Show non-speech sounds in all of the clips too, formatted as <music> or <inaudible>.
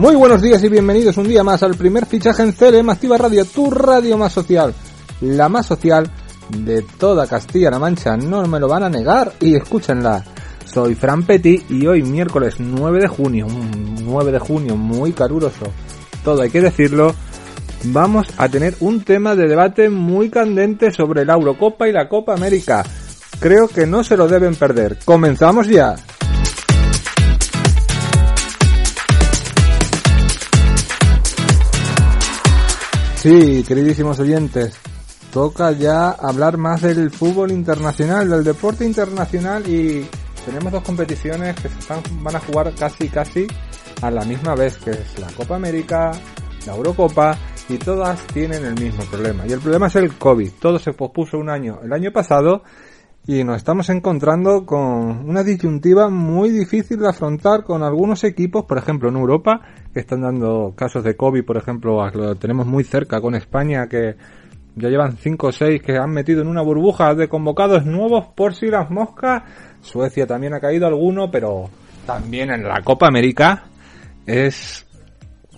Muy buenos días y bienvenidos un día más al primer fichaje en CLM Activa Radio, tu radio más social, la más social de toda Castilla-La Mancha, no me lo van a negar y escúchenla. Soy Fran Petit y hoy miércoles 9 de junio, un 9 de junio muy caluroso, todo hay que decirlo, vamos a tener un tema de debate muy candente sobre la Eurocopa y la Copa América. Creo que no se lo deben perder. ¡Comenzamos ya! Sí, queridísimos oyentes, toca ya hablar más del fútbol internacional, del deporte internacional y tenemos dos competiciones que se van a jugar casi casi a la misma vez, que es la Copa América, la Eurocopa y todas tienen el mismo problema. Y el problema es el COVID. Todo se pospuso un año el año pasado y nos estamos encontrando con una disyuntiva muy difícil de afrontar con algunos equipos, por ejemplo en Europa, que están dando casos de COVID, por ejemplo, lo tenemos muy cerca con España, que ya llevan 5 o 6 que han metido en una burbuja de convocados nuevos por si las moscas. Suecia también ha caído alguno, pero también en la Copa América es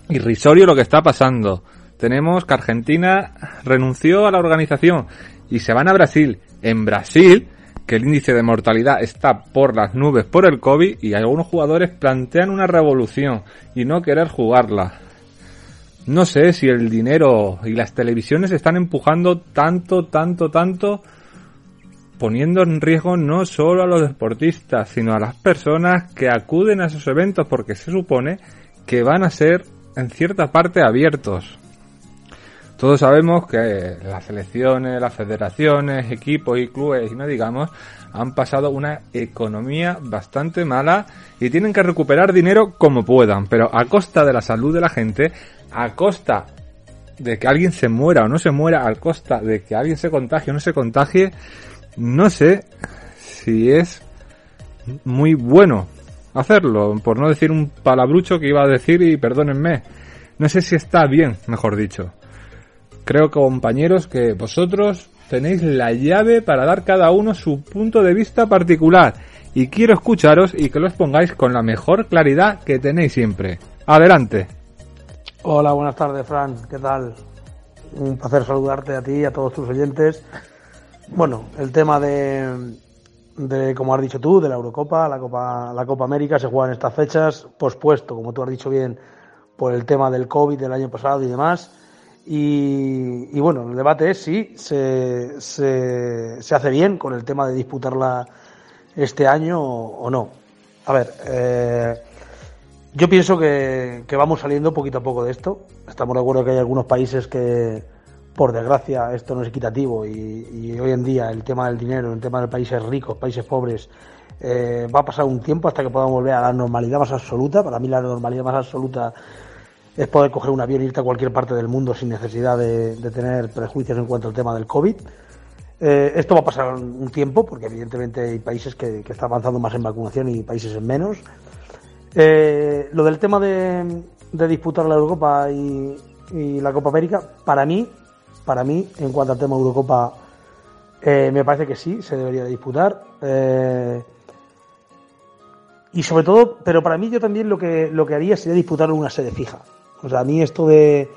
irrisorio lo que está pasando. Tenemos que Argentina renunció a la organización y se van a Brasil. En Brasil que el índice de mortalidad está por las nubes por el COVID y algunos jugadores plantean una revolución y no querer jugarla. No sé si el dinero y las televisiones están empujando tanto, tanto, tanto, poniendo en riesgo no solo a los deportistas, sino a las personas que acuden a esos eventos porque se supone que van a ser en cierta parte abiertos. Todos sabemos que las selecciones, las federaciones, equipos y clubes, y no digamos, han pasado una economía bastante mala y tienen que recuperar dinero como puedan, pero a costa de la salud de la gente, a costa de que alguien se muera o no se muera, a costa de que alguien se contagie o no se contagie, no sé si es muy bueno hacerlo, por no decir un palabrucho que iba a decir y perdónenme. No sé si está bien, mejor dicho. Creo, compañeros, que vosotros tenéis la llave para dar cada uno su punto de vista particular y quiero escucharos y que lo expongáis con la mejor claridad que tenéis siempre. Adelante. Hola, buenas tardes, Fran. ¿Qué tal? Un placer saludarte a ti y a todos tus oyentes. Bueno, el tema de, de, como has dicho tú, de la Eurocopa, la Copa, la Copa América se juega en estas fechas, pospuesto, como tú has dicho bien, por el tema del COVID del año pasado y demás. Y, bueno, el debate es si se, se, hace bien con el tema de disputarla este año o, no. A ver, eh, yo pienso que, vamos saliendo poquito a poco de esto. Estamos de acuerdo que hay algunos países que, por desgracia, esto no es equitativo y, hoy en día el tema del dinero, el tema de países ricos, países pobres, eh, va a pasar un tiempo hasta que podamos volver a la normalidad más absoluta. Para mí la normalidad más absoluta es poder coger un avión e irte a cualquier parte del mundo sin necesidad de, tener prejuicios en cuanto al tema del COVID. Eh, esto va a pasar un tiempo, porque evidentemente hay países que, están avanzando más en vacunación y países en menos. Eh, lo del tema de, disputar la Eurocopa y, la Copa América, para mí, para mí, en cuanto al tema Eurocopa, eh, me parece que sí, se debería de disputar. y sobre todo, pero para mí yo también lo que, lo que haría sería disputar una sede fija. O sea, a mí esto de,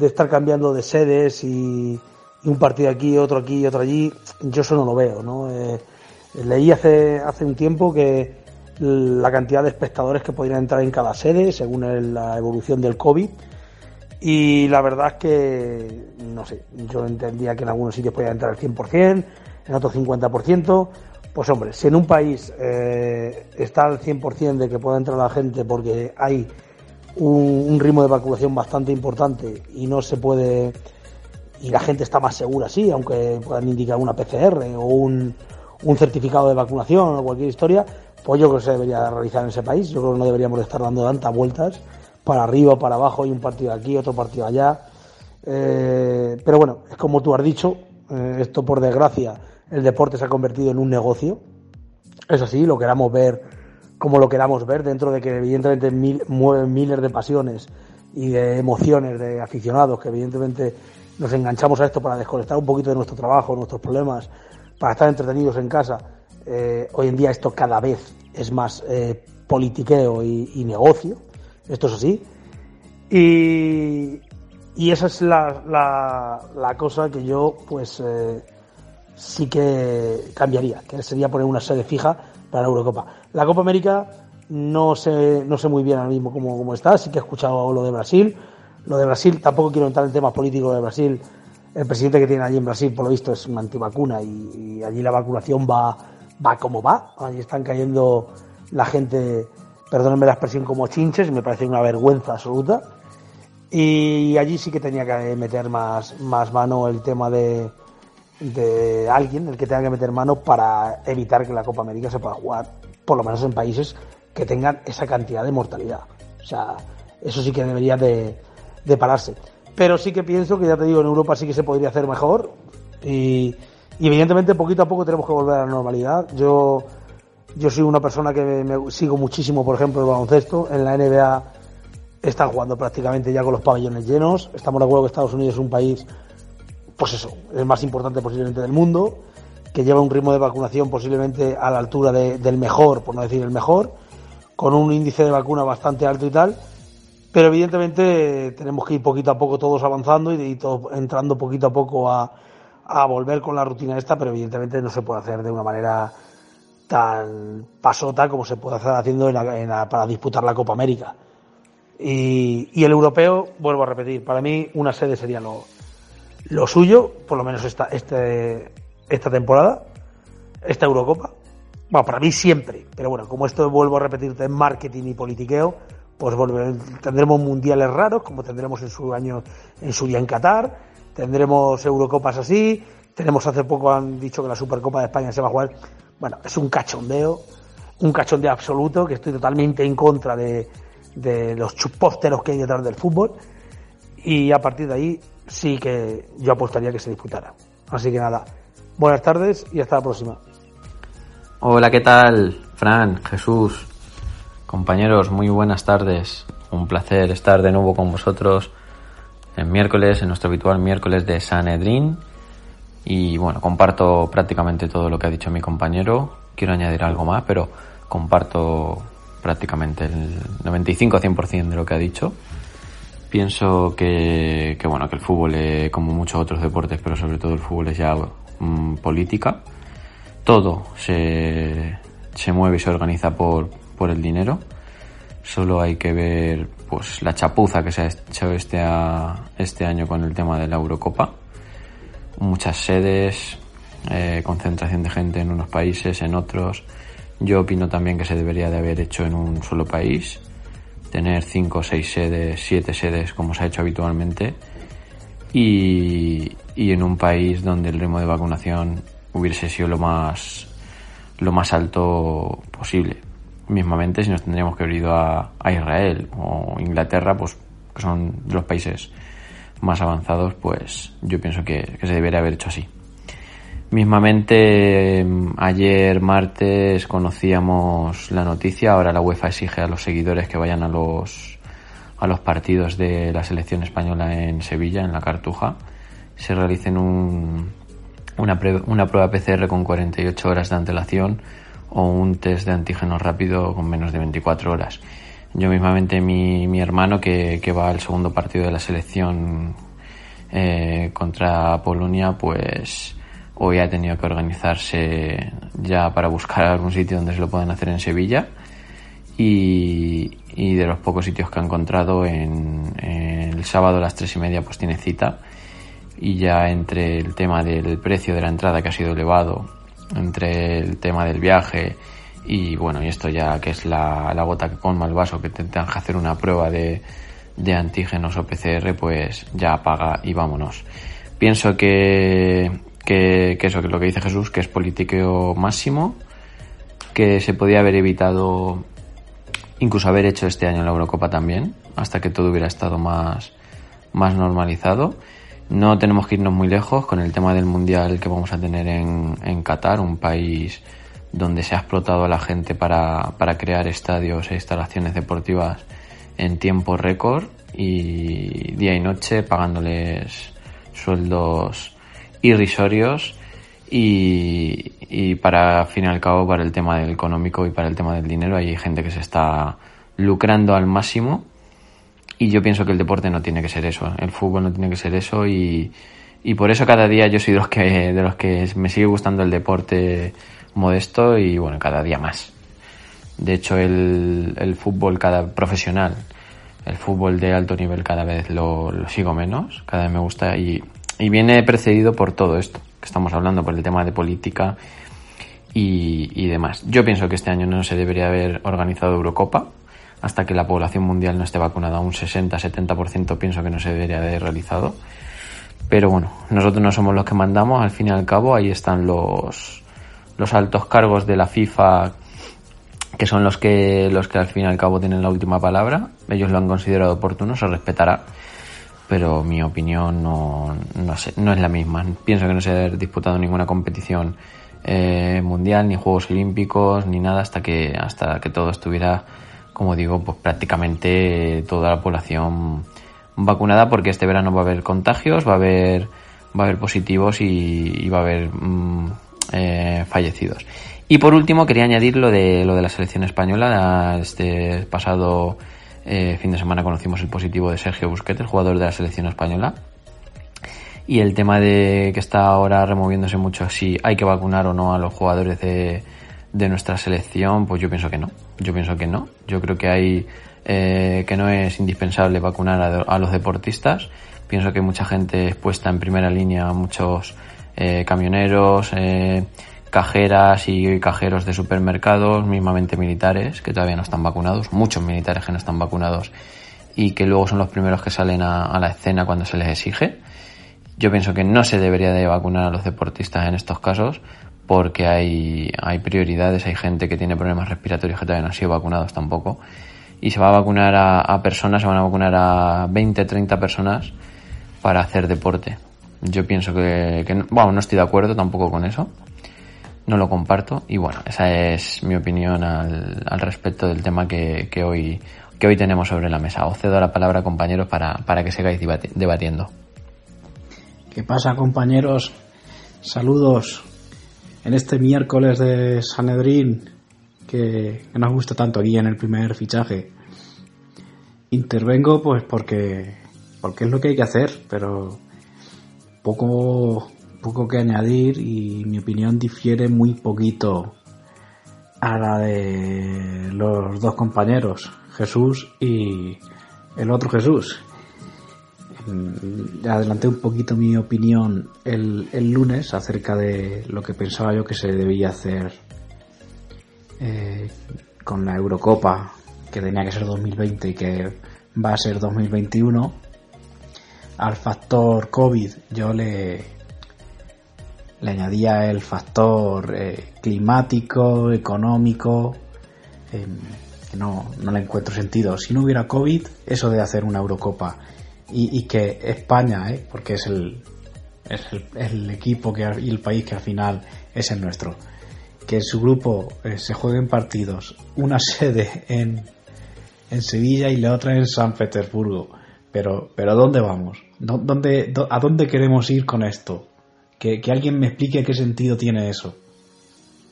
estar cambiando de sedes y, un partido aquí, otro aquí, otro allí, yo eso no lo veo, ¿no? Eh, leí hace, hace un tiempo que la cantidad de espectadores que podrían entrar en cada sede según la evolución del COVID y la verdad es que, no sé, yo entendía que en algunos sitios podía entrar el 100%, en otros 50%. Pues hombre, si en un país eh, está al 100% de que pueda entrar la gente porque hay un, ritmo de vacunación bastante importante y no se puede y la gente está más segura, sí, aunque puedan indicar una PCR o un, un certificado de vacunación o cualquier historia, pues yo creo que se debería realizar en ese país. Yo creo que no deberíamos estar dando tantas vueltas para arriba, para abajo, y un partido aquí, otro partido allá. Eh, pero bueno, es como tú has dicho, eh, esto por desgracia, el deporte se ha convertido en un negocio. Es así, lo queramos ver como lo queramos ver, dentro de que evidentemente mil, mueven miles de pasiones y de emociones de aficionados, que evidentemente nos enganchamos a esto para desconectar un poquito de nuestro trabajo, nuestros problemas, para estar entretenidos en casa. Eh, hoy en día esto cada vez es más eh, politiqueo y, negocio, esto es así. Y, y esa es la, la, cosa que yo pues eh, sí que cambiaría, que sería poner una sede fija para la Eurocopa. La Copa América no sé, no sé muy bien ahora mismo cómo, cómo está, sí que he escuchado lo de Brasil. Lo de Brasil, tampoco quiero entrar en temas políticos de Brasil. El presidente que tiene allí en Brasil, por lo visto, es una antivacuna y, y allí la vacunación va, va como va. Allí están cayendo la gente, perdónenme la expresión, como chinches, me parece una vergüenza absoluta. Y allí sí que tenía que meter más, más mano el tema de, de alguien, el que tenga que meter mano para evitar que la Copa América se pueda jugar, por lo menos en países que tengan esa cantidad de mortalidad. O sea, eso sí que debería de, de pararse. Pero sí que pienso que, ya te digo, en Europa sí que se podría hacer mejor y, evidentemente poquito a poco tenemos que volver a la normalidad. Yo, yo soy una persona que me, sigo muchísimo, por ejemplo, el baloncesto. En la NBA están jugando prácticamente ya con los pabellones llenos. Estamos de acuerdo que Estados Unidos es un país, pues eso, el más importante posiblemente del mundo, que lleva un ritmo de vacunación posiblemente a la altura del mejor, por no decir el mejor, con un índice de vacuna bastante alto y tal pero evidentemente tenemos que ir poquito a poco todos avanzando y, entrando poquito a poco a, volver con la rutina esta, pero evidentemente no se puede hacer de una manera tan pasota como se puede hacer haciendo para disputar la Copa América. Y, el europeo, vuelvo a repetir, para mí una sede sería lo, lo suyo, por lo menos esta, este, esta temporada, esta Eurocopa. Bueno, para mí siempre, pero bueno, como esto vuelvo a repetirte en marketing y politiqueo, pues tendremos mundiales raros, como tendremos en su año, en su día en Qatar, tendremos Eurocopas así, tenemos hace poco han dicho que la Supercopa de España se va a jugar. Bueno, es un cachondeo, un cachondeo absoluto, que estoy totalmente en contra de, de los chupósteros que hay detrás del fútbol. Y a partir de ahí sí que yo apostaría que se disputara. Así que nada, buenas tardes y hasta la próxima. Hola, ¿qué tal? Fran, Jesús, Compañeros, muy buenas tardes. Un placer estar de nuevo con vosotros en miércoles, en nuestro habitual miércoles de San Edrín. Y bueno, comparto prácticamente todo lo que ha dicho mi compañero. Quiero añadir algo más, pero comparto prácticamente el 95-100% de lo que ha dicho. Pienso que, bueno, que el fútbol, es, como muchos otros deportes, pero sobre todo el fútbol es ya mm, política. Todo se, se mueve y se organiza por, por el dinero. Solo hay que ver pues la chapuza que se ha hecho este, este año con el tema de la Eurocopa. Muchas sedes, eh, concentración de gente en unos países, en otros. Yo opino también que se debería de haber hecho en un solo país. Tener cinco, seis sedes, siete sedes como se ha hecho habitualmente. Y, y en un país donde el ritmo de vacunación hubiese sido lo más, lo más alto posible mismamente si nos tendríamos que haber ido a, Israel o Inglaterra, pues que son los países más avanzados, pues yo pienso que, se debería haber hecho así. Mismamente ayer martes conocíamos la noticia, ahora la UEFA exige a los seguidores que vayan a los a los partidos de la selección española en Sevilla, en la Cartuja, se realicen un, una, una prueba PCR con 48 horas de antelación o un test de antígeno rápido con menos de 24 horas. Yo mismamente, mi, mi hermano que, que va al segundo partido de la selección eh, contra Polonia, pues hoy ha tenido que organizarse ya para buscar algún sitio donde se lo puedan hacer en Sevilla. Y, y de los pocos sitios que ha encontrado en, el sábado a las tres y media pues tiene cita y ya entre el tema del precio de la entrada que ha sido elevado entre el tema del viaje y bueno, y esto ya que es la, la gota que colma el vaso, que tengan que hacer una prueba de, de antígenos o PCR, pues ya apaga y vámonos. Pienso que, que, eso, que lo que dice Jesús, que es politiqueo máximo, que se podía haber evitado incluso haber hecho este año la Eurocopa también, hasta que todo hubiera estado más, más normalizado. No tenemos que irnos muy lejos con el tema del Mundial que vamos a tener en, en Qatar, un país donde se ha explotado a la gente para, para crear estadios e instalaciones deportivas en tiempo récord y día y noche pagándoles sueldos irrisorios y, y para fin y al cabo para el tema del económico y para el tema del dinero hay gente que se está lucrando al máximo. Y yo pienso que el deporte no tiene que ser eso. El fútbol no tiene que ser eso. Y, y por eso cada día yo soy de los que de los que me sigue gustando el deporte modesto y bueno cada día más. De hecho el, el fútbol cada profesional el fútbol de alto nivel cada vez lo, lo sigo menos cada vez me gusta y, y viene precedido por todo esto que estamos hablando por el tema de política y, demás. Yo pienso que este año no se debería haber organizado Eurocopa hasta que la población mundial no esté vacunada un 60-70% pienso que no se debería haber realizado. Pero bueno, nosotros no somos los que mandamos, al fin y al cabo ahí están los, los altos cargos de la FIFA que son los que los que al fin y al cabo tienen la última palabra. Ellos lo han considerado oportuno, se respetará pero mi opinión no, no, sé, no es la misma. Pienso que no se ha disputado ninguna competición eh, mundial, ni Juegos Olímpicos, ni nada hasta que, hasta que todo estuviera, como digo, pues prácticamente toda la población vacunada, porque este verano va a haber contagios, va a haber, va a haber positivos y, va a haber mmm, eh, fallecidos. Y por último quería añadir lo de lo de la selección española este pasado eh, fin de semana conocimos el positivo de Sergio Busquets, el jugador de la selección española. Y el tema de que está ahora removiéndose mucho si hay que vacunar o no a los jugadores de, de nuestra selección, pues yo pienso que no. Yo pienso que no. Yo creo que hay eh, que no es indispensable vacunar a, los deportistas. Pienso que mucha gente expuesta en primera línea, muchos eh, camioneros, eh, cajeras y cajeros de supermercados, mismamente militares, que todavía no están vacunados, muchos militares que no están vacunados y que luego son los primeros que salen a, la escena cuando se les exige. Yo pienso que no se debería de vacunar a los deportistas en estos casos porque hay, hay prioridades, hay gente que tiene problemas respiratorios que todavía no han sido vacunados tampoco y se va a vacunar a, a personas, se van a vacunar a 20, 30 personas para hacer deporte. Yo pienso que, que bueno, no estoy de acuerdo tampoco con eso no lo comparto y bueno, esa es mi opinión al, al respecto del tema que, que, hoy, que hoy tenemos sobre la mesa. Os cedo la palabra, compañeros, para, para que sigáis debatiendo. ¿Qué pasa, compañeros? Saludos en este miércoles de Sanedrín que, que nos gusta tanto aquí en el primer fichaje. Intervengo pues porque, porque es lo que hay que hacer, pero poco poco que añadir y mi opinión difiere muy poquito a la de los dos compañeros, Jesús y el otro Jesús. Mm, adelanté un poquito mi opinión el, el lunes acerca de lo que pensaba yo que se debía hacer eh, con la Eurocopa, que tenía que ser 2020 y que va a ser 2021. Al factor COVID yo le, le añadía el factor eh, climático, económico, eh, que no, no, le encuentro sentido. Si no hubiera COVID, eso de hacer una Eurocopa y, y que España, eh, porque es el, es el, el, equipo que, y el país que al final es el nuestro, que en su grupo eh, se jueguen partidos, una <laughs> sede en, en Sevilla y la otra en San Petersburgo. Pero, pero ¿dónde vamos? ¿Dónde, ¿A dónde queremos ir con esto? Que, que, alguien me explique qué sentido tiene eso.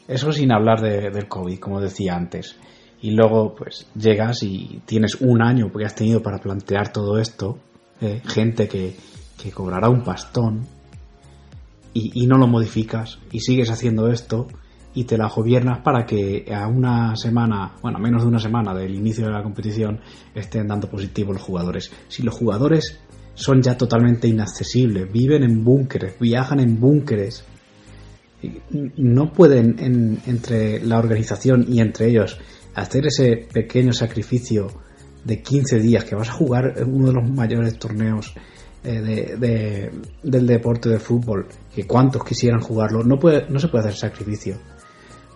Eso sin hablar de, del COVID, como decía antes. Y luego, pues, llegas y tienes un año porque has tenido para plantear todo esto. Eh, gente que, que, cobrará un pastón. Y, y, no lo modificas. Y sigues haciendo esto. Y te la gobiernas para que a una semana, bueno, menos de una semana del inicio de la competición, estén dando positivo los jugadores. Si los jugadores son ya totalmente inaccesibles, viven en búnkeres, viajan en búnkeres, no pueden entre la organización y entre ellos hacer ese pequeño sacrificio de 15 días que vas a jugar en uno de los mayores torneos eh, de, del deporte de fútbol, que cuantos quisieran jugarlo, no, puede, no se puede hacer sacrificio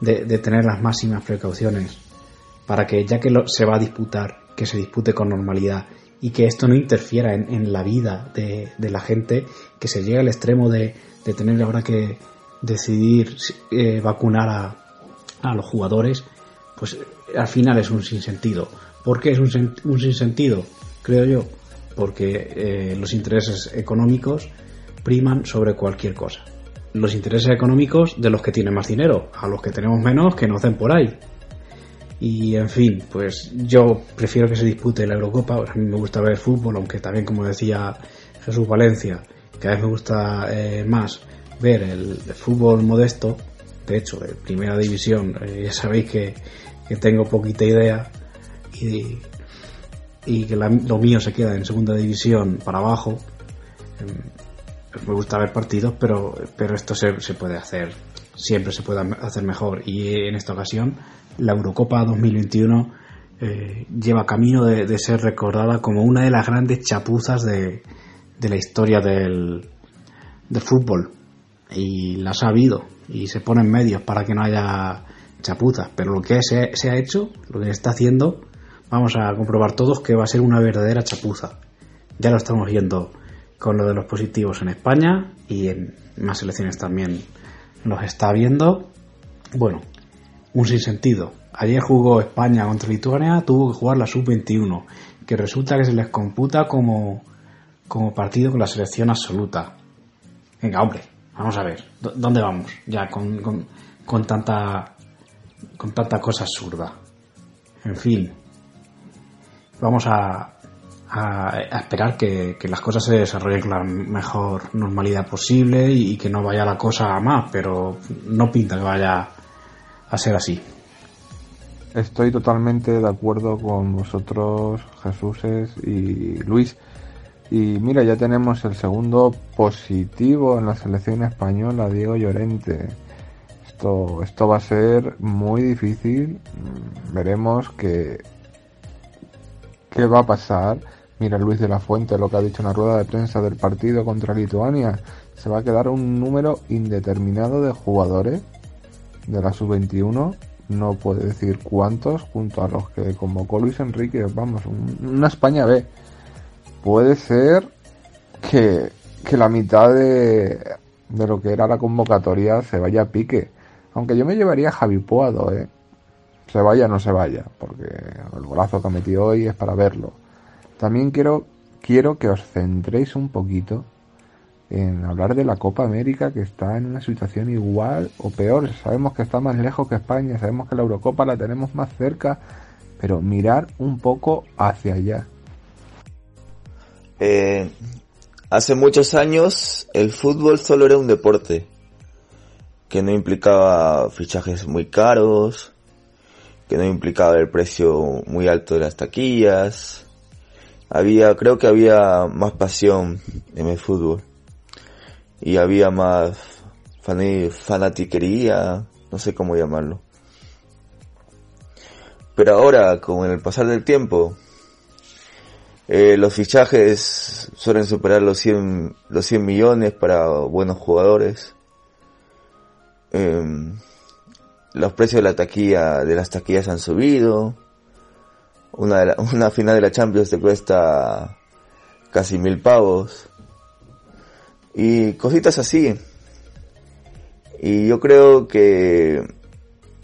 de, tener las máximas precauciones para que ya que lo, se va a disputar, que se dispute con normalidad y que esto no interfiera en, la vida de, la gente, que se llegue al extremo de, tener ahora que decidir eh, vacunar a, a los jugadores, pues al final es un sinsentido. ¿Por qué es un, un sinsentido? Creo yo, porque eh, los intereses económicos priman sobre cualquier cosa. Los intereses económicos de los que tienen más dinero, a los que tenemos menos que nos den por ahí. Y en fin, pues yo prefiero que se dispute la Eurocopa, a mí me gusta ver fútbol, aunque también como decía Jesús Valencia, cada vez me gusta eh, más ver el, fútbol modesto, de hecho, de primera división, eh, ya sabéis que, que tengo poquita idea y, y que lo mío se queda en segunda división para abajo. Em, me gusta ver partidos, pero, pero esto se, se puede hacer, siempre se puede hacer mejor. Y en esta ocasión, la Eurocopa 2021 eh, lleva camino de, ser recordada como una de las grandes chapuzas de, la historia del, fútbol. Y las ha habido, y se ponen medios para que no haya chapuzas. Pero lo que se, se ha hecho, lo que se está haciendo, vamos a comprobar todos que va a ser una verdadera chapuza. Ya lo estamos viendo con lo de los positivos en España y en más elecciones también los está viendo. Bueno, un sinsentido. Ayer jugó España contra Lituania, tuvo que jugar la sub-21, que resulta que se les computa como, como partido con la selección absoluta. Venga, hombre, vamos a ver, ¿dónde vamos? Ya con, con, con tanta con tanta cosa absurda. En fin, vamos a, a, esperar que, las cosas se desarrollen con la mejor normalidad posible y, que no vaya la cosa a más, pero no pinta que vaya a ser así. Estoy totalmente de acuerdo con vosotros, Jesús y Luis. Y mira, ya tenemos el segundo positivo en la selección española, Diego Llorente. Esto, esto va a ser muy difícil. Veremos que ¿Qué va a pasar? Mira Luis de la Fuente lo que ha dicho en la rueda de prensa del partido contra Lituania. Se va a quedar un número indeterminado de jugadores de la sub-21. No puede decir cuántos, junto a los que convocó Luis Enrique. Vamos, una España B. Puede ser que, que la mitad de, de lo que era la convocatoria se vaya a pique. Aunque yo me llevaría a Javi Puado, ¿eh? se vaya o no se vaya, porque el golazo que ha metido hoy es para verlo. También quiero, quiero que os centréis un poquito en hablar de la Copa América que está en una situación igual o peor. Sabemos que está más lejos que España, sabemos que la Eurocopa la tenemos más cerca, pero mirar un poco hacia allá. Eh, hace muchos años el fútbol solo era un deporte que no implicaba fichajes muy caros, que no implicaba el precio muy alto de las taquillas. Había, creo que había más pasión en el fútbol. Y había más fanatiquería, no sé cómo llamarlo. Pero ahora, con el pasar del tiempo, eh, los fichajes suelen superar los 100, los 100 millones para buenos jugadores. Eh, los precios de la taquilla, de las taquillas han subido. Una, <laughs> una final de la Champions te cuesta casi mil pavos. Y cositas así. Y yo creo que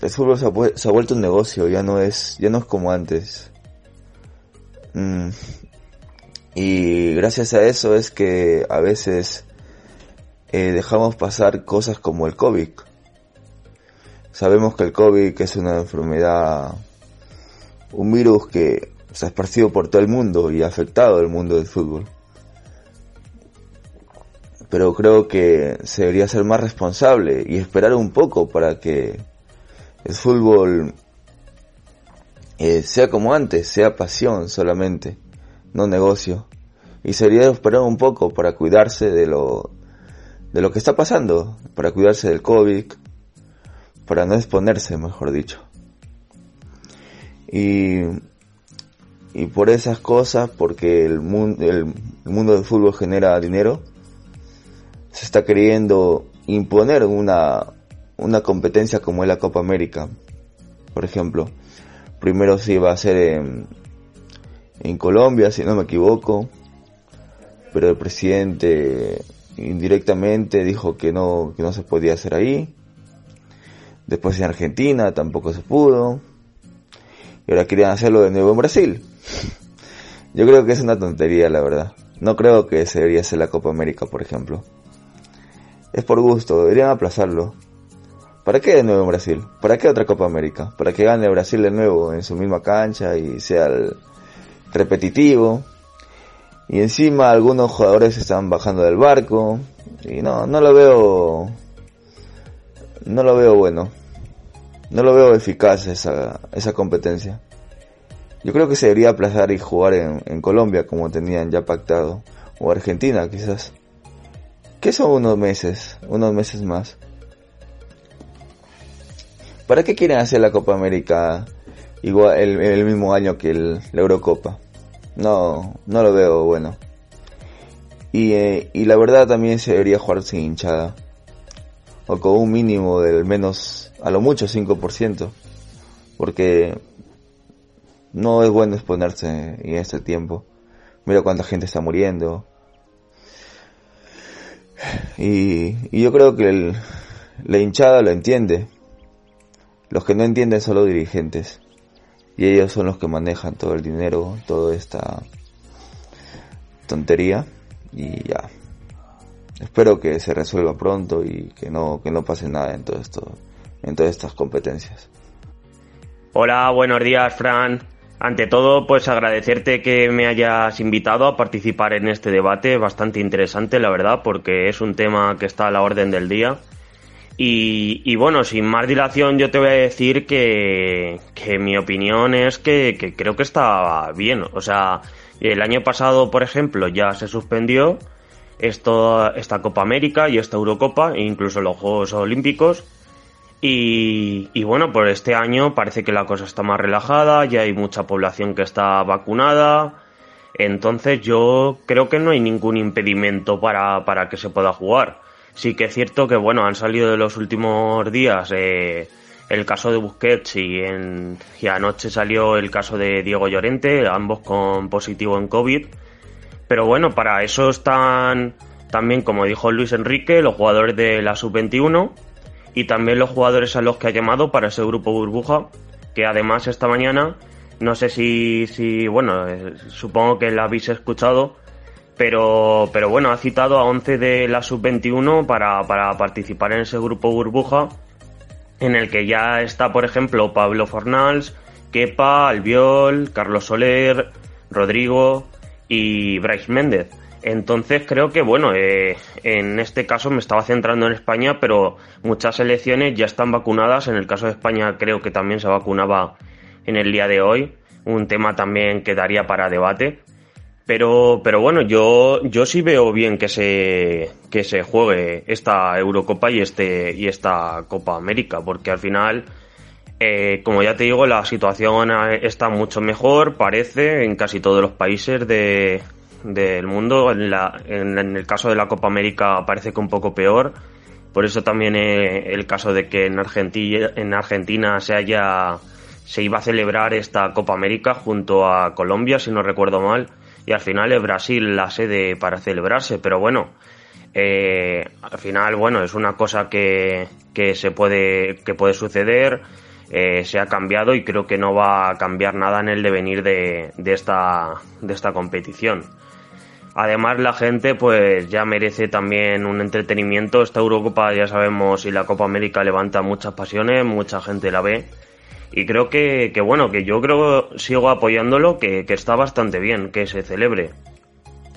el fútbol se ha, vuelto un negocio, ya no es, ya no es como antes. Mm. Y gracias a eso es que a veces eh, dejamos pasar cosas como el COVID. Sabemos que el COVID es una enfermedad, un virus que se ha esparcido por todo el mundo y ha afectado al mundo del fútbol. Pero creo que se debería ser más responsable y esperar un poco para que el fútbol eh, sea como antes, sea pasión solamente, no negocio. Y sería esperar un poco para cuidarse de lo de lo que está pasando, para cuidarse del COVID, para no exponerse, mejor dicho. Y, y por esas cosas, porque el mundo, el mundo del fútbol genera dinero, se está queriendo imponer una, una competencia como es la Copa América, por ejemplo. Primero se iba a hacer en, en Colombia, si no me equivoco, pero el presidente indirectamente dijo que no, que no se podía hacer ahí. Después en Argentina tampoco se pudo. Y ahora querían hacerlo de nuevo en Brasil. Yo creo que es una tontería, la verdad. No creo que se debería hacer la Copa América, por ejemplo. Es por gusto, deberían aplazarlo. ¿Para qué de nuevo en Brasil? ¿Para qué otra Copa América? ¿Para que gane Brasil de nuevo en su misma cancha y sea repetitivo? Y encima algunos jugadores están bajando del barco. Y no, no lo veo. No lo veo bueno. No lo veo eficaz esa, esa competencia. Yo creo que se debería aplazar y jugar en Colombia como tenían ya pactado. O Argentina quizás. ¿Qué son unos meses? Unos meses más. ¿Para qué quieren hacer la Copa América igual el, mismo año que el, la Eurocopa? No, no lo veo bueno. Y, eh, y la verdad también se debería jugar sin hinchada. O con un mínimo del menos, a lo mucho 5%. Porque no es bueno exponerse en este tiempo. Mira cuánta gente está muriendo. Y, yo creo que el, la hinchada lo entiende. Los que no entienden son los dirigentes y ellos son los que manejan todo el dinero, toda esta tontería y ya. Espero que se resuelva pronto y que no que no pase nada en todo esto, en todas estas competencias. Hola, buenos días, Fran. Ante todo, pues agradecerte que me hayas invitado a participar en este debate, bastante interesante, la verdad, porque es un tema que está a la orden del día y, bueno, sin más dilación yo te voy a decir que, mi opinión es que, creo que está bien. O sea, el año pasado, por ejemplo, ya se suspendió esto, esta Copa América y esta Eurocopa, e incluso los Juegos Olímpicos. Y, y, bueno, por este año parece que la cosa está más relajada, ya hay mucha población que está vacunada. Entonces yo creo que no hay ningún impedimento para, para que se pueda jugar. Sí que es cierto que, bueno, han salido de los últimos días eh, el caso de Busquets y, en, y anoche salió el caso de Diego Llorente, ambos con positivo en COVID. Pero bueno, para eso están también, como dijo Luis Enrique, los jugadores de la sub-21 y también los jugadores a los que ha llamado para ese grupo burbuja, que además esta mañana, no sé si, si bueno, eh, supongo que la habéis escuchado, pero, pero bueno, ha citado a 11 de la sub-21 para, para participar en ese grupo burbuja, en el que ya está, por ejemplo, Pablo Fornals, Kepa, Albiol, Carlos Soler, Rodrigo y Bryce Méndez. Entonces creo que, bueno, eh, en este caso me estaba centrando en España, pero muchas selecciones ya están vacunadas. En el caso de España creo que también se vacunaba en el día de hoy. Un tema también que daría para debate. Pero, pero bueno, yo, yo sí veo bien que se, que se juegue esta Eurocopa y, este, y esta Copa América, porque al final, eh, como ya te digo, la situación está mucho mejor, parece, en casi todos los países de, del mundo. En, la, en, el caso de la Copa América parece que un poco peor. Por eso también eh, el caso de que en Argentina, en Argentina se haya, se iba a celebrar esta Copa América junto a Colombia, si no recuerdo mal y al final es Brasil la sede para celebrarse, pero bueno, eh, al final, bueno, es una cosa que, que se puede, que puede suceder, eh, se ha cambiado y creo que no va a cambiar nada en el devenir de, de, esta, de esta competición. Además la gente pues ya merece también un entretenimiento. Esta Eurocopa ya sabemos y la Copa América levanta muchas pasiones, mucha gente la ve y creo que, que, bueno, que yo creo sigo apoyándolo, que, que, está bastante bien que se celebre.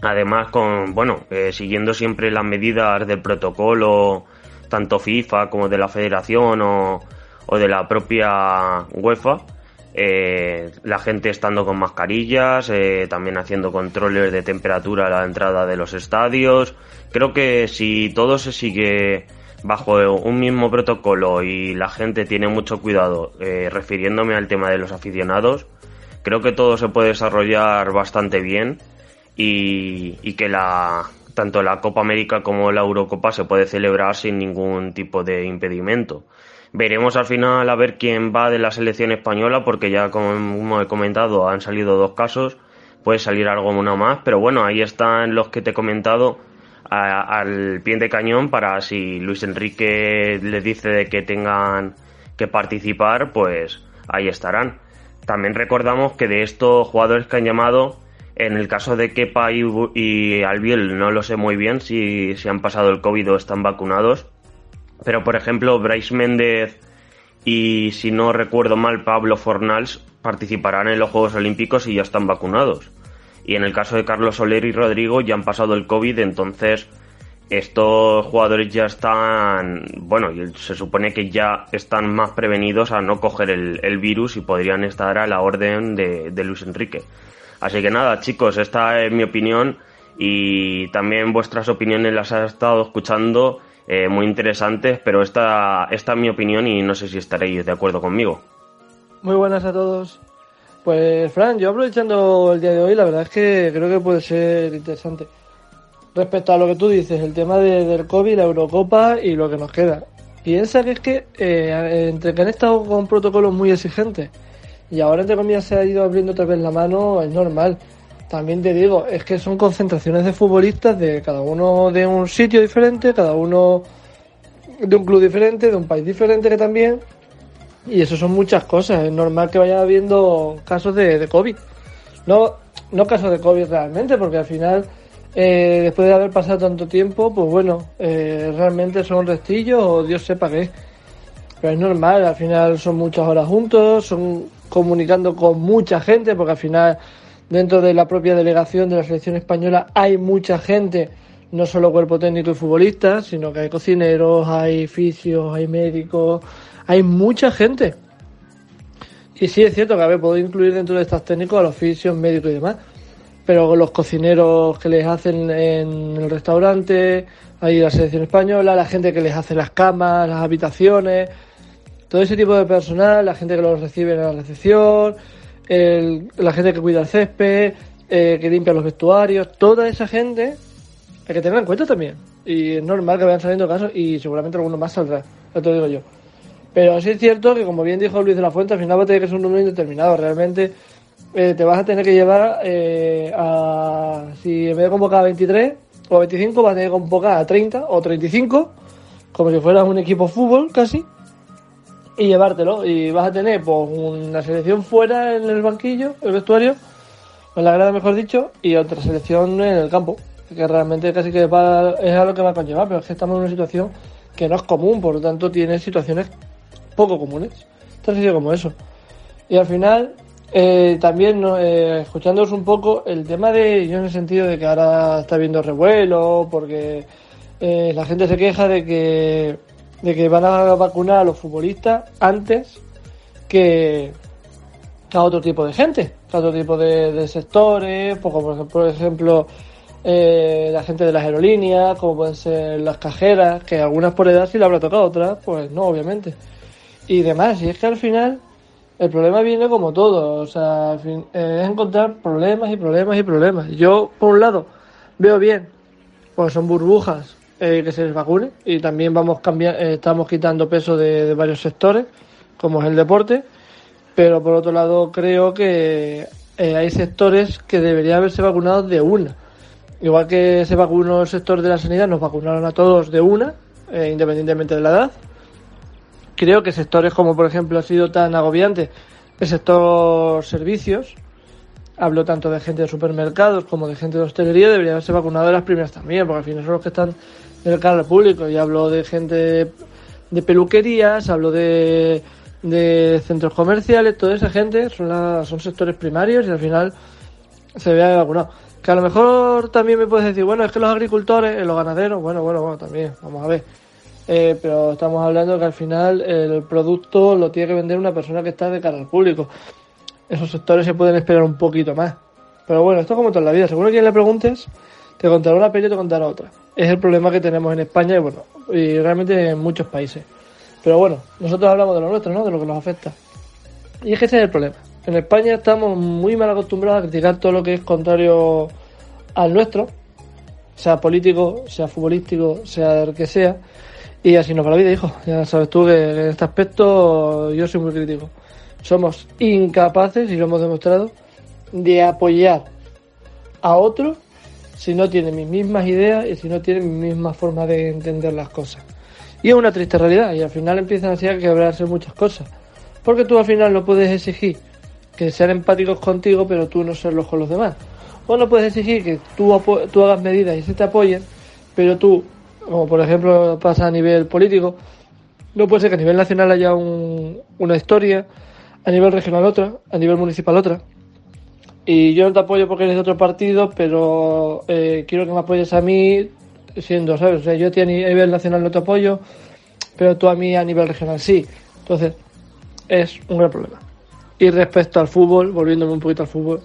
Además, con, bueno, eh, siguiendo siempre las medidas del protocolo, tanto FIFA como de la Federación o, o de la propia UEFA, eh, la gente estando con mascarillas, eh, también haciendo controles de temperatura a la entrada de los estadios. Creo que si todo se sigue bajo un mismo protocolo y la gente tiene mucho cuidado, eh, refiriéndome al tema de los aficionados, creo que todo se puede desarrollar bastante bien y, y que la, tanto la Copa América como la Eurocopa se puede celebrar sin ningún tipo de impedimento. Veremos al final a ver quién va de la selección española, porque ya como he comentado han salido dos casos, puede salir algo uno más, pero bueno, ahí están los que te he comentado al pie de cañón para si Luis Enrique les dice de que tengan que participar, pues ahí estarán. También recordamos que de estos jugadores que han llamado, en el caso de Kepa y, Albiel, no lo sé muy bien si, si han pasado el COVID o están vacunados, pero por ejemplo, Bryce Méndez y si no recuerdo mal, Pablo Fornals participarán en los Juegos Olímpicos y ya están vacunados. Y en el caso de Carlos Soler y Rodrigo ya han pasado el COVID, entonces estos jugadores ya están, bueno, se supone que ya están más prevenidos a no coger el, virus y podrían estar a la orden de, de Luis Enrique. Así que nada, chicos, esta es mi opinión y también vuestras opiniones las he estado escuchando eh, muy interesantes, pero esta, esta es mi opinión y no sé si estaréis de acuerdo conmigo. Muy buenas a todos. Pues Fran, yo aprovechando el día de hoy, la verdad es que creo que puede ser interesante. Respecto a lo que tú dices, el tema de, del COVID, la Eurocopa y lo que nos queda. Piensa que es que eh, entre que han estado con protocolos muy exigentes y ahora entre comillas se ha ido abriendo otra vez la mano, es normal. También te digo, es que son concentraciones de futbolistas de cada uno de un sitio diferente, cada uno de un club diferente, de un país diferente que también. Y eso son muchas cosas. Es normal que vaya habiendo casos de, COVID. No, no casos de COVID realmente, porque al final, eh, después de haber pasado tanto tiempo, pues bueno, eh, realmente son restillos o Dios sepa qué. Pero es normal, al final son muchas horas juntos, son comunicando con mucha gente, porque al final dentro de la propia delegación de la selección española hay mucha gente, no solo cuerpo técnico y futbolistas, sino que hay cocineros, hay fisios, hay médicos, hay mucha gente. Y sí es cierto que ver, puedo incluir dentro de estos técnicos a los fisios, médicos y demás, pero los cocineros que les hacen en el restaurante, hay la selección española, la gente que les hace las camas, las habitaciones, todo ese tipo de personal, la gente que los recibe en la recepción, la gente que cuida el césped, eh, que limpia los vestuarios, toda esa gente hay que tener en cuenta también. Y es normal que vayan saliendo casos y seguramente alguno más saldrá, ya te lo digo yo. Pero sí es cierto que, como bien dijo Luis de la Fuente, al final va a tener que ser un número indeterminado. Realmente eh, te vas a tener que llevar eh, a. Si en vez de convocar a 23 o 25, vas a tener que convocar a 30 o 35, como si fueras un equipo fútbol casi y llevártelo. Y vas a tener pues, una selección fuera en el banquillo, el vestuario, en la grada mejor dicho, y otra selección en el campo. Que realmente casi que es a lo que va a conllevar, pero es que estamos en una situación que no es común, por lo tanto tiene situaciones poco comunes. Tan sencillo como eso. Y al final, eh, también eh, escuchándoos un poco el tema de, yo en el sentido de que ahora está habiendo revuelo, porque eh, la gente se queja de que de que van a vacunar a los futbolistas antes que a otro tipo de gente, a otro tipo de, sectores, pues como por ejemplo eh, la gente de las aerolíneas, como pueden ser las cajeras, que algunas por edad sí le habrá tocado, otras pues no, obviamente. Y demás, y es que al final el problema viene como todo, o sea, al fin, es encontrar problemas y problemas y problemas. Yo, por un lado, veo bien, pues son burbujas eh, que se les vacune y también vamos cambiar, eh, estamos quitando peso de, varios sectores, como es el deporte, pero por otro lado creo que eh, hay sectores que deberían haberse vacunado de una. Igual que se vacunó el sector de la sanidad, nos vacunaron a todos de una, independientemente de la edad. Creo que sectores como por ejemplo ha sido tan agobiante el sector servicios, hablo tanto de gente de supermercados como de gente de hostelería, debería haberse vacunado de las primeras también, porque al final son los que están del cara al público. Y hablo de gente de, peluquerías, hablo de, de, centros comerciales, toda esa gente son, son sectores primarios y al final se ve vacunado. Que a lo mejor también me puedes decir, bueno, es que los agricultores, los ganaderos, bueno, bueno, bueno, también, vamos a ver. Eh, pero estamos hablando que al final el producto lo tiene que vender una persona que está de cara al público. Esos sectores se pueden esperar un poquito más. Pero bueno, esto es como toda la vida. Seguro que quien le preguntes, te contará una peli y te contará otra. Es el problema que tenemos en España y bueno, y realmente en muchos países. Pero bueno, nosotros hablamos de lo nuestro, ¿no? De lo que nos afecta. Y es que ese es el problema. En España estamos muy mal acostumbrados a criticar todo lo que es contrario al nuestro, sea político, sea futbolístico, sea el que sea. Y así nos va la vida, hijo. Ya sabes tú que en este aspecto yo soy muy crítico. Somos incapaces, y lo hemos demostrado, de apoyar a otro si no tiene mis mismas ideas y si no tiene mi misma forma de entender las cosas. Y es una triste realidad y al final empiezan así a quebrarse muchas cosas. Porque tú al final no puedes exigir que sean empáticos contigo pero tú no serlos con los demás. O no puedes exigir que tú, tú hagas medidas y se te apoyen, pero tú, como por ejemplo pasa a nivel político, no puede ser que a nivel nacional haya una historia, a nivel regional otra, a nivel municipal otra, y yo no te apoyo porque eres de otro partido, pero eh, quiero que me apoyes a mí siendo, ¿sabes? Yo a a nivel nacional no te apoyo, pero tú a mí a nivel regional sí. Entonces, es un gran problema. Y respecto al fútbol, volviéndome un poquito al fútbol,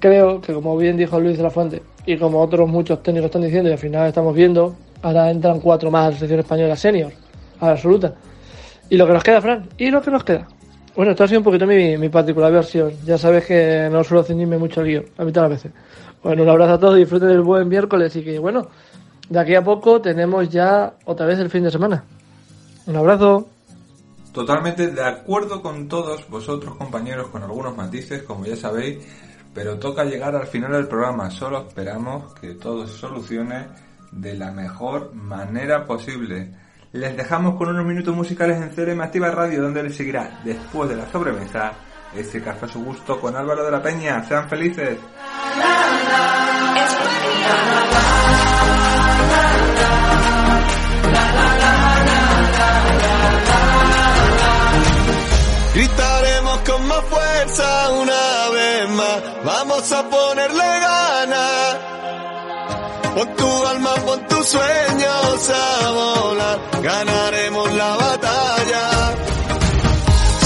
creo que como bien dijo Luis de la Fuente, y como otros muchos técnicos están diciendo, y al final estamos viendo, ahora entran cuatro más a la selección española senior, a la absoluta. Y lo que nos queda, Fran, y lo que nos queda. Bueno, esto ha sido un poquito mi, mi particular versión. Ya sabes que no suelo ceñirme mucho al guion, a mitad de las veces. Bueno, un abrazo a todos, disfruten del buen miércoles y que, bueno, de aquí a poco tenemos ya otra vez el fin de semana. Un abrazo. Totalmente de acuerdo con todos vosotros, compañeros, con algunos matices, como ya sabéis, pero toca llegar al final del programa. Solo esperamos que todo se solucione de la mejor manera posible. Les dejamos con unos minutos musicales en CRM Activa Radio, donde les seguirá después de la sobremesa ese café a su gusto con Álvaro de la Peña. Sean felices. Gritaremos con más fuerza una vez más, vamos a ponerle ganas. Pon tu alma, pon tus sueños a volar, ganaremos la batalla.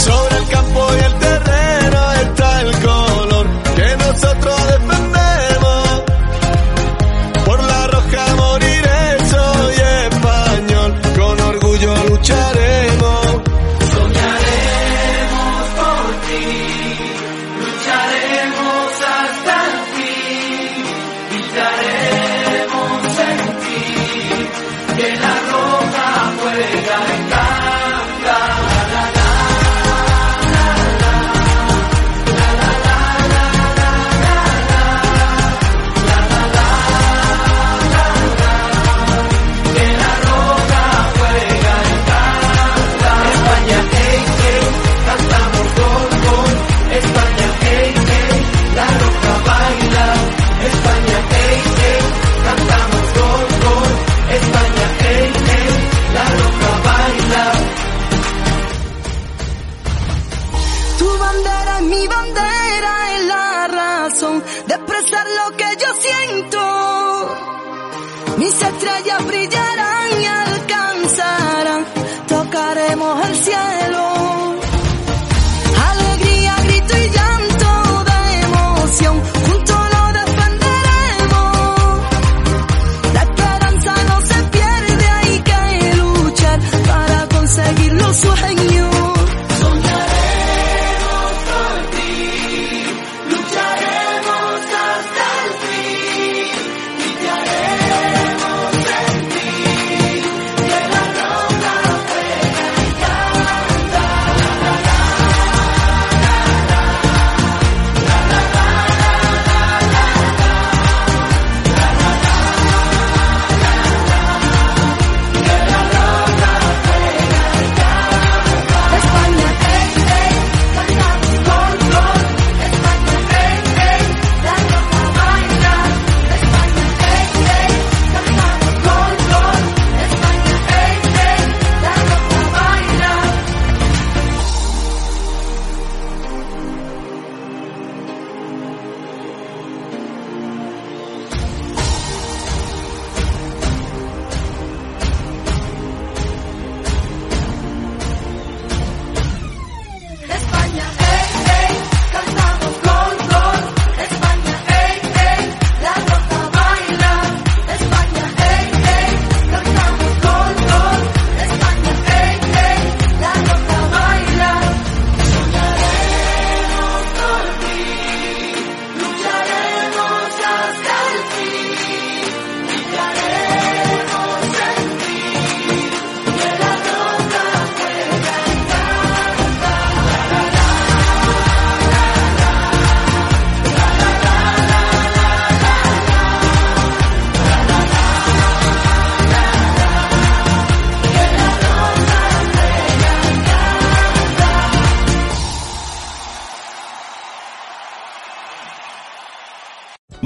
Sobre el campo y el terreno está el color que nosotros defendemos.